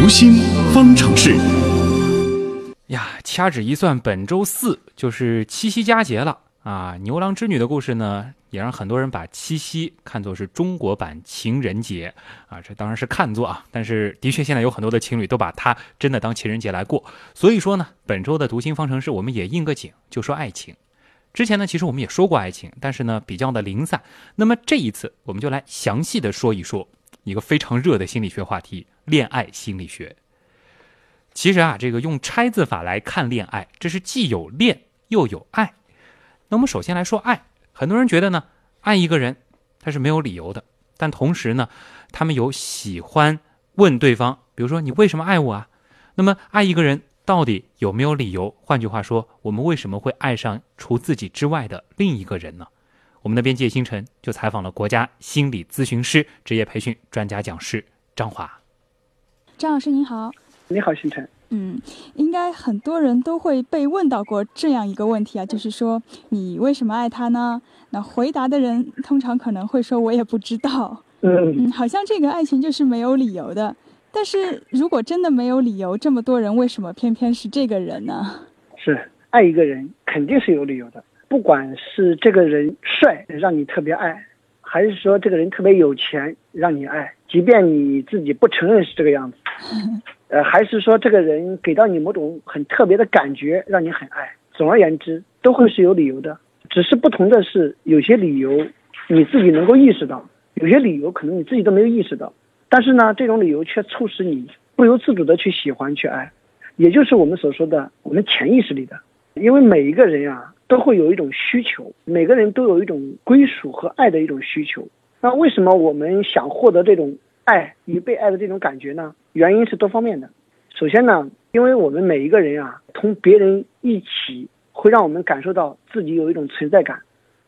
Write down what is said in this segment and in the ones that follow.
读心方程式。呀，掐指一算，本周四就是七夕佳节了啊！牛郎织女的故事呢，也让很多人把七夕看作是中国版情人节啊。这当然是看作啊，但是的确现在有很多的情侣都把它真的当情人节来过。所以说呢，本周的读心方程式我们也应个景，就说爱情。之前呢，其实我们也说过爱情，但是呢比较的零散。那么这一次，我们就来详细的说一说一个非常热的心理学话题——恋爱心理学。其实啊，这个用拆字法来看恋爱，这是既有恋又有爱。那我们首先来说爱，很多人觉得呢，爱一个人他是没有理由的，但同时呢，他们有喜欢问对方，比如说你为什么爱我啊？那么爱一个人。到底有没有理由？换句话说，我们为什么会爱上除自己之外的另一个人呢？我们的编辑星辰就采访了国家心理咨询师职业培训专家讲师张华。张老师您好，你好，星辰。嗯，应该很多人都会被问到过这样一个问题啊，就是说你为什么爱他呢？那回答的人通常可能会说，我也不知道。嗯嗯，好像这个爱情就是没有理由的。但是如果真的没有理由，这么多人为什么偏偏是这个人呢？是爱一个人肯定是有理由的，不管是这个人帅让你特别爱，还是说这个人特别有钱让你爱，即便你自己不承认是这个样子，呃，还是说这个人给到你某种很特别的感觉让你很爱，总而言之都会是有理由的，只是不同的是有些理由你自己能够意识到，有些理由可能你自己都没有意识到。但是呢，这种理由却促使你不由自主的去喜欢、去爱，也就是我们所说的我们潜意识里的。因为每一个人呀，都会有一种需求，每个人都有一种归属和爱的一种需求。那为什么我们想获得这种爱与被爱的这种感觉呢？原因是多方面的。首先呢，因为我们每一个人啊，同别人一起，会让我们感受到自己有一种存在感。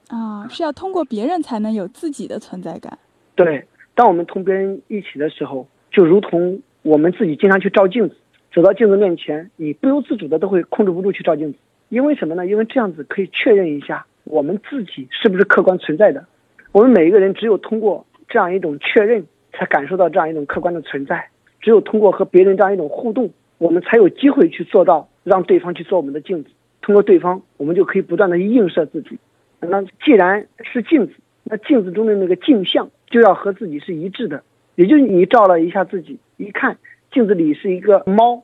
啊，是要通过别人才能有自己的存在感。对。当我们同别人一起的时候，就如同我们自己经常去照镜子，走到镜子面前，你不由自主的都会控制不住去照镜子，因为什么呢？因为这样子可以确认一下我们自己是不是客观存在的。我们每一个人只有通过这样一种确认，才感受到这样一种客观的存在。只有通过和别人这样一种互动，我们才有机会去做到让对方去做我们的镜子。通过对方，我们就可以不断的映射自己。那既然是镜子，那镜子中的那个镜像。就要和自己是一致的，也就是你照了一下自己，一看镜子里是一个猫，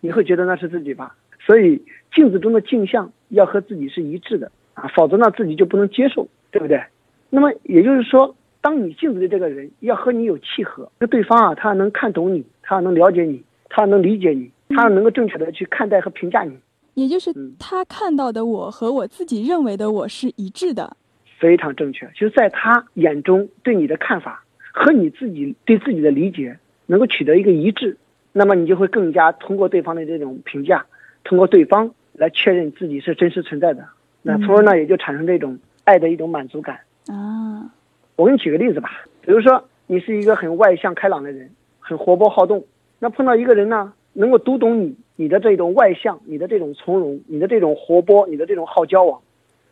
你会觉得那是自己吧？所以镜子中的镜像要和自己是一致的啊，否则呢自己就不能接受，对不对？那么也就是说，当你镜子里这个人要和你有契合，这对方啊，他能看懂你，他能了解你，他能理解你，他能够正确的去看待和评价你，也就是他看到的我和我自己认为的我是一致的。非常正确，就是在他眼中对你的看法和你自己对自己的理解能够取得一个一致，那么你就会更加通过对方的这种评价，通过对方来确认自己是真实存在的，那从而呢也就产生这种爱的一种满足感啊。我给你举个例子吧，比如说你是一个很外向开朗的人，很活泼好动，那碰到一个人呢，能够读懂你你的这种外向，你的这种从容，你的这种活泼，你的这种好交往，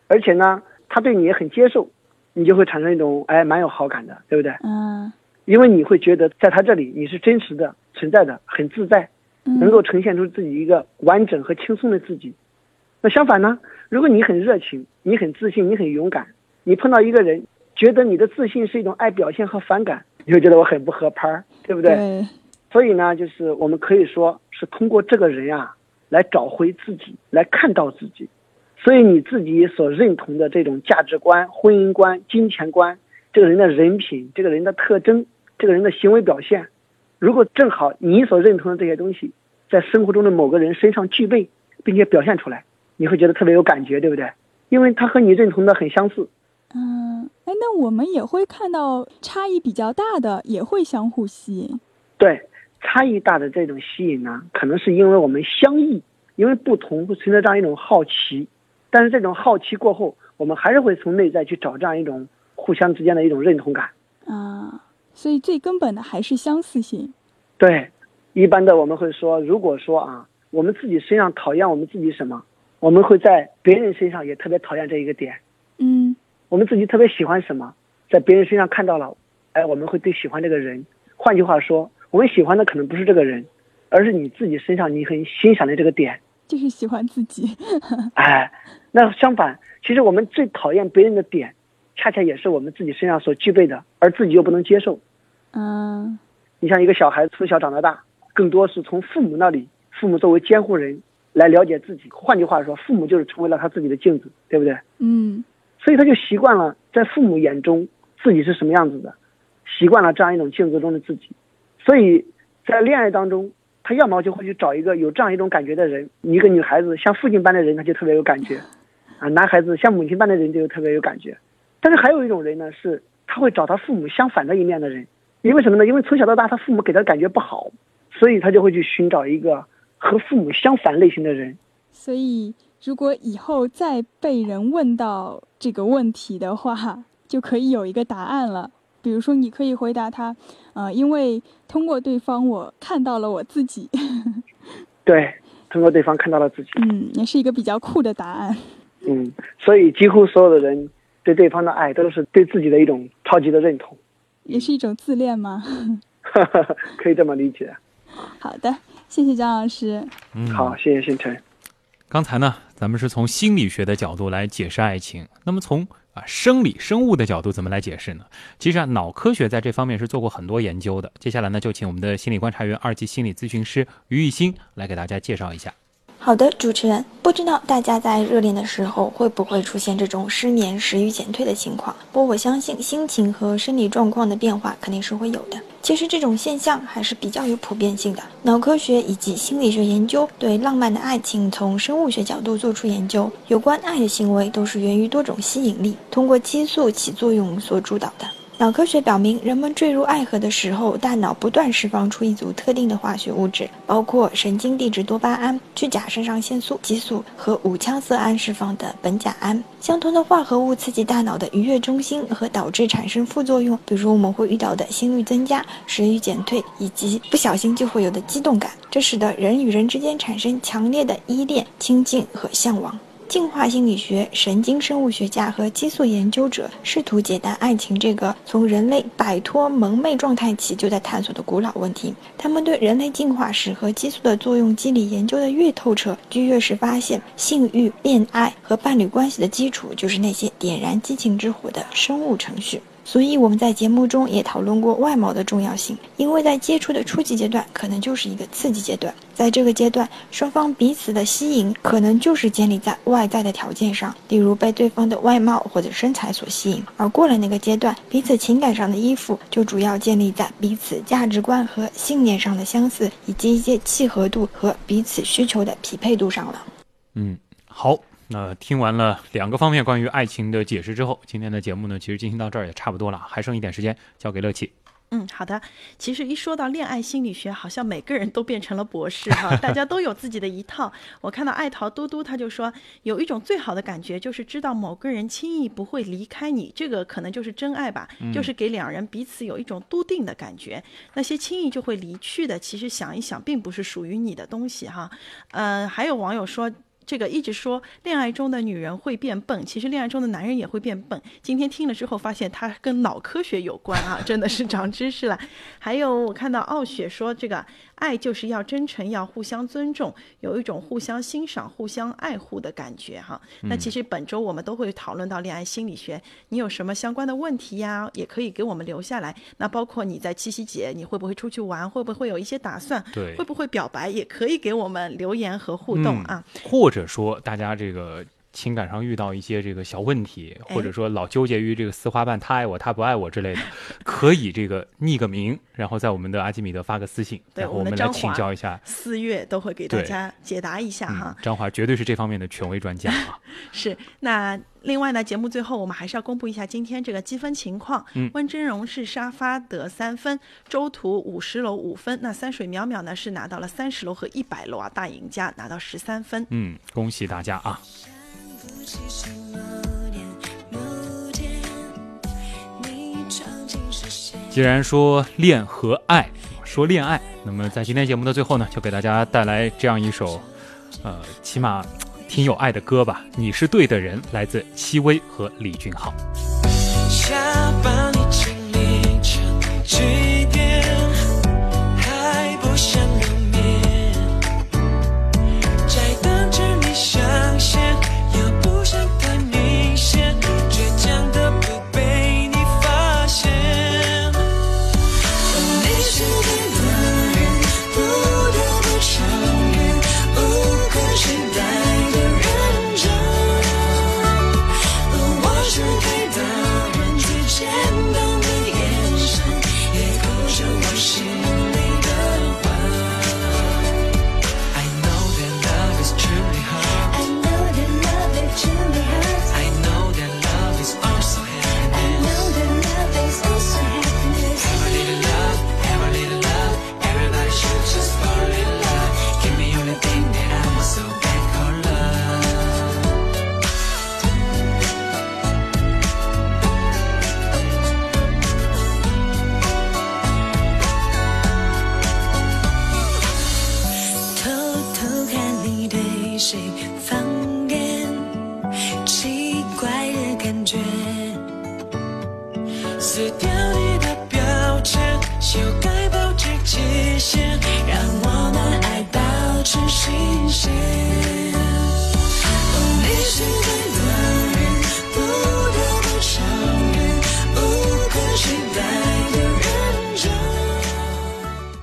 而且呢。他对你也很接受，你就会产生一种哎蛮有好感的，对不对？嗯。因为你会觉得在他这里你是真实的存在的，很自在，能够呈现出自己一个完整和轻松的自己。那相反呢，如果你很热情，你很自信，你很勇敢，你碰到一个人，觉得你的自信是一种爱表现和反感，你会觉得我很不合拍儿，对不对？对。所以呢，就是我们可以说是通过这个人啊，来找回自己，来看到自己。所以你自己所认同的这种价值观、婚姻观、金钱观，这个人的人品、这个人的特征、这个人的行为表现，如果正好你所认同的这些东西，在生活中的某个人身上具备，并且表现出来，你会觉得特别有感觉，对不对？因为他和你认同的很相似。嗯，哎，那我们也会看到差异比较大的，也会相互吸引。对，差异大的这种吸引呢，可能是因为我们相异，因为不同会存在这样一种好奇。但是这种好奇过后，我们还是会从内在去找这样一种互相之间的一种认同感啊。所以最根本的还是相似性。对，一般的我们会说，如果说啊，我们自己身上讨厌我们自己什么，我们会在别人身上也特别讨厌这一个点。嗯。我们自己特别喜欢什么，在别人身上看到了，哎，我们会最喜欢这个人。换句话说，我们喜欢的可能不是这个人，而是你自己身上你很欣赏的这个点。就是喜欢自己。哎，那相反，其实我们最讨厌别人的点，恰恰也是我们自己身上所具备的，而自己又不能接受。嗯，你像一个小孩从小长到大，更多是从父母那里，父母作为监护人来了解自己。换句话说，父母就是成为了他自己的镜子，对不对？嗯，所以他就习惯了在父母眼中自己是什么样子的，习惯了这样一种镜子中的自己。所以在恋爱当中，他要么就会去找一个有这样一种感觉的人，一个女孩子像父亲般的人，他就特别有感觉，啊，男孩子像母亲般的人就特别有感觉。但是还有一种人呢，是他会找他父母相反的一面的人。因为什么呢？因为从小到大，他父母给他感觉不好，所以他就会去寻找一个和父母相反类型的人。所以，如果以后再被人问到这个问题的话，就可以有一个答案了。比如说，你可以回答他：“呃，因为通过对方，我看到了我自己。”对，通过对方看到了自己。嗯，也是一个比较酷的答案。嗯，所以几乎所有的人对对方的爱，都是对自己的一种超级的认同。也是一种自恋吗？可以这么理解。好的，谢谢张老师。嗯，好，谢谢星辰。刚才呢，咱们是从心理学的角度来解释爱情，那么从啊生理生物的角度怎么来解释呢？其实啊，脑科学在这方面是做过很多研究的。接下来呢，就请我们的心理观察员、二级心理咨询师于艺兴来给大家介绍一下。好的，主持人，不知道大家在热恋的时候会不会出现这种失眠、食欲减退的情况？不过我相信心情和生理状况的变化肯定是会有的。其实这种现象还是比较有普遍性的。脑科学以及心理学研究对浪漫的爱情从生物学角度做出研究，有关爱的行为都是源于多种吸引力，通过激素起作用所主导的。脑科学表明，人们坠入爱河的时候，大脑不断释放出一组特定的化学物质，包括神经递质多巴胺、去甲肾上腺素激素和五羟色胺释放的苯甲胺。相同的化合物刺激大脑的愉悦中心，和导致产生副作用，比如我们会遇到的心率增加、食欲减退，以及不小心就会有的激动感。这使得人与人之间产生强烈的依恋、亲近和向往。进化心理学、神经生物学家和激素研究者试图解答爱情这个从人类摆脱蒙昧状态起就在探索的古老问题。他们对人类进化史和激素的作用机理研究的越透彻，就越是发现，性欲、恋爱和伴侣关系的基础就是那些点燃激情之火的生物程序。所以我们在节目中也讨论过外貌的重要性，因为在接触的初级阶段，可能就是一个刺激阶段，在这个阶段，双方彼此的吸引可能就是建立在外在的条件上，例如被对方的外貌或者身材所吸引；而过了那个阶段，彼此情感上的依附就主要建立在彼此价值观和信念上的相似，以及一些契合度和彼此需求的匹配度上了。嗯，好。那听完了两个方面关于爱情的解释之后，今天的节目呢，其实进行到这儿也差不多了，还剩一点时间，交给乐琪。嗯，好的。其实一说到恋爱心理学，好像每个人都变成了博士哈，大家都有自己的一套。我看到爱桃嘟嘟他就说，有一种最好的感觉就是知道某个人轻易不会离开你，这个可能就是真爱吧，就是给两人彼此有一种笃定的感觉。那些轻易就会离去的，其实想一想，并不是属于你的东西哈。嗯，还有网友说。这个一直说恋爱中的女人会变笨，其实恋爱中的男人也会变笨。今天听了之后，发现它跟脑科学有关啊，真的是长知识了。还有我看到傲雪说这个。爱就是要真诚，要互相尊重，有一种互相欣赏、互相爱护的感觉哈。那其实本周我们都会讨论到恋爱心理学，你有什么相关的问题呀？也可以给我们留下来。那包括你在七夕节，你会不会出去玩？会不会有一些打算？对，会不会表白？也可以给我们留言和互动啊。或者说，大家这个。情感上遇到一些这个小问题，或者说老纠结于这个四花瓣他爱我他不爱我之类的，可以这个匿个名，然后在我们的阿基米德发个私信，然后我们来请教一下。四月都会给大家解答一下哈。张华绝对是这方面的权威专家啊。是，那另外呢，节目最后我们还是要公布一下今天这个积分情况。嗯，温峥嵘是沙发得三分，周图五十楼五分，那三水淼淼呢是拿到了三十楼和一百楼啊，大赢家拿到十三分。嗯，恭喜大家啊。既然说恋和爱，说恋爱，那么在今天节目的最后呢，就给大家带来这样一首，呃，起码挺有爱的歌吧。你是对的人，来自戚薇和李俊浩。还不想留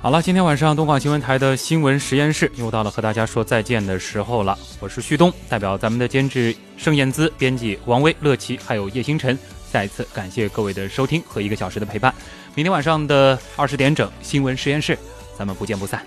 好了，今天晚上东广新闻台的新闻实验室又到了和大家说再见的时候了。我是旭东，代表咱们的监制盛燕姿、编辑王威、乐琪，还有叶星辰，再一次感谢各位的收听和一个小时的陪伴。明天晚上的二十点整，新闻实验室，咱们不见不散。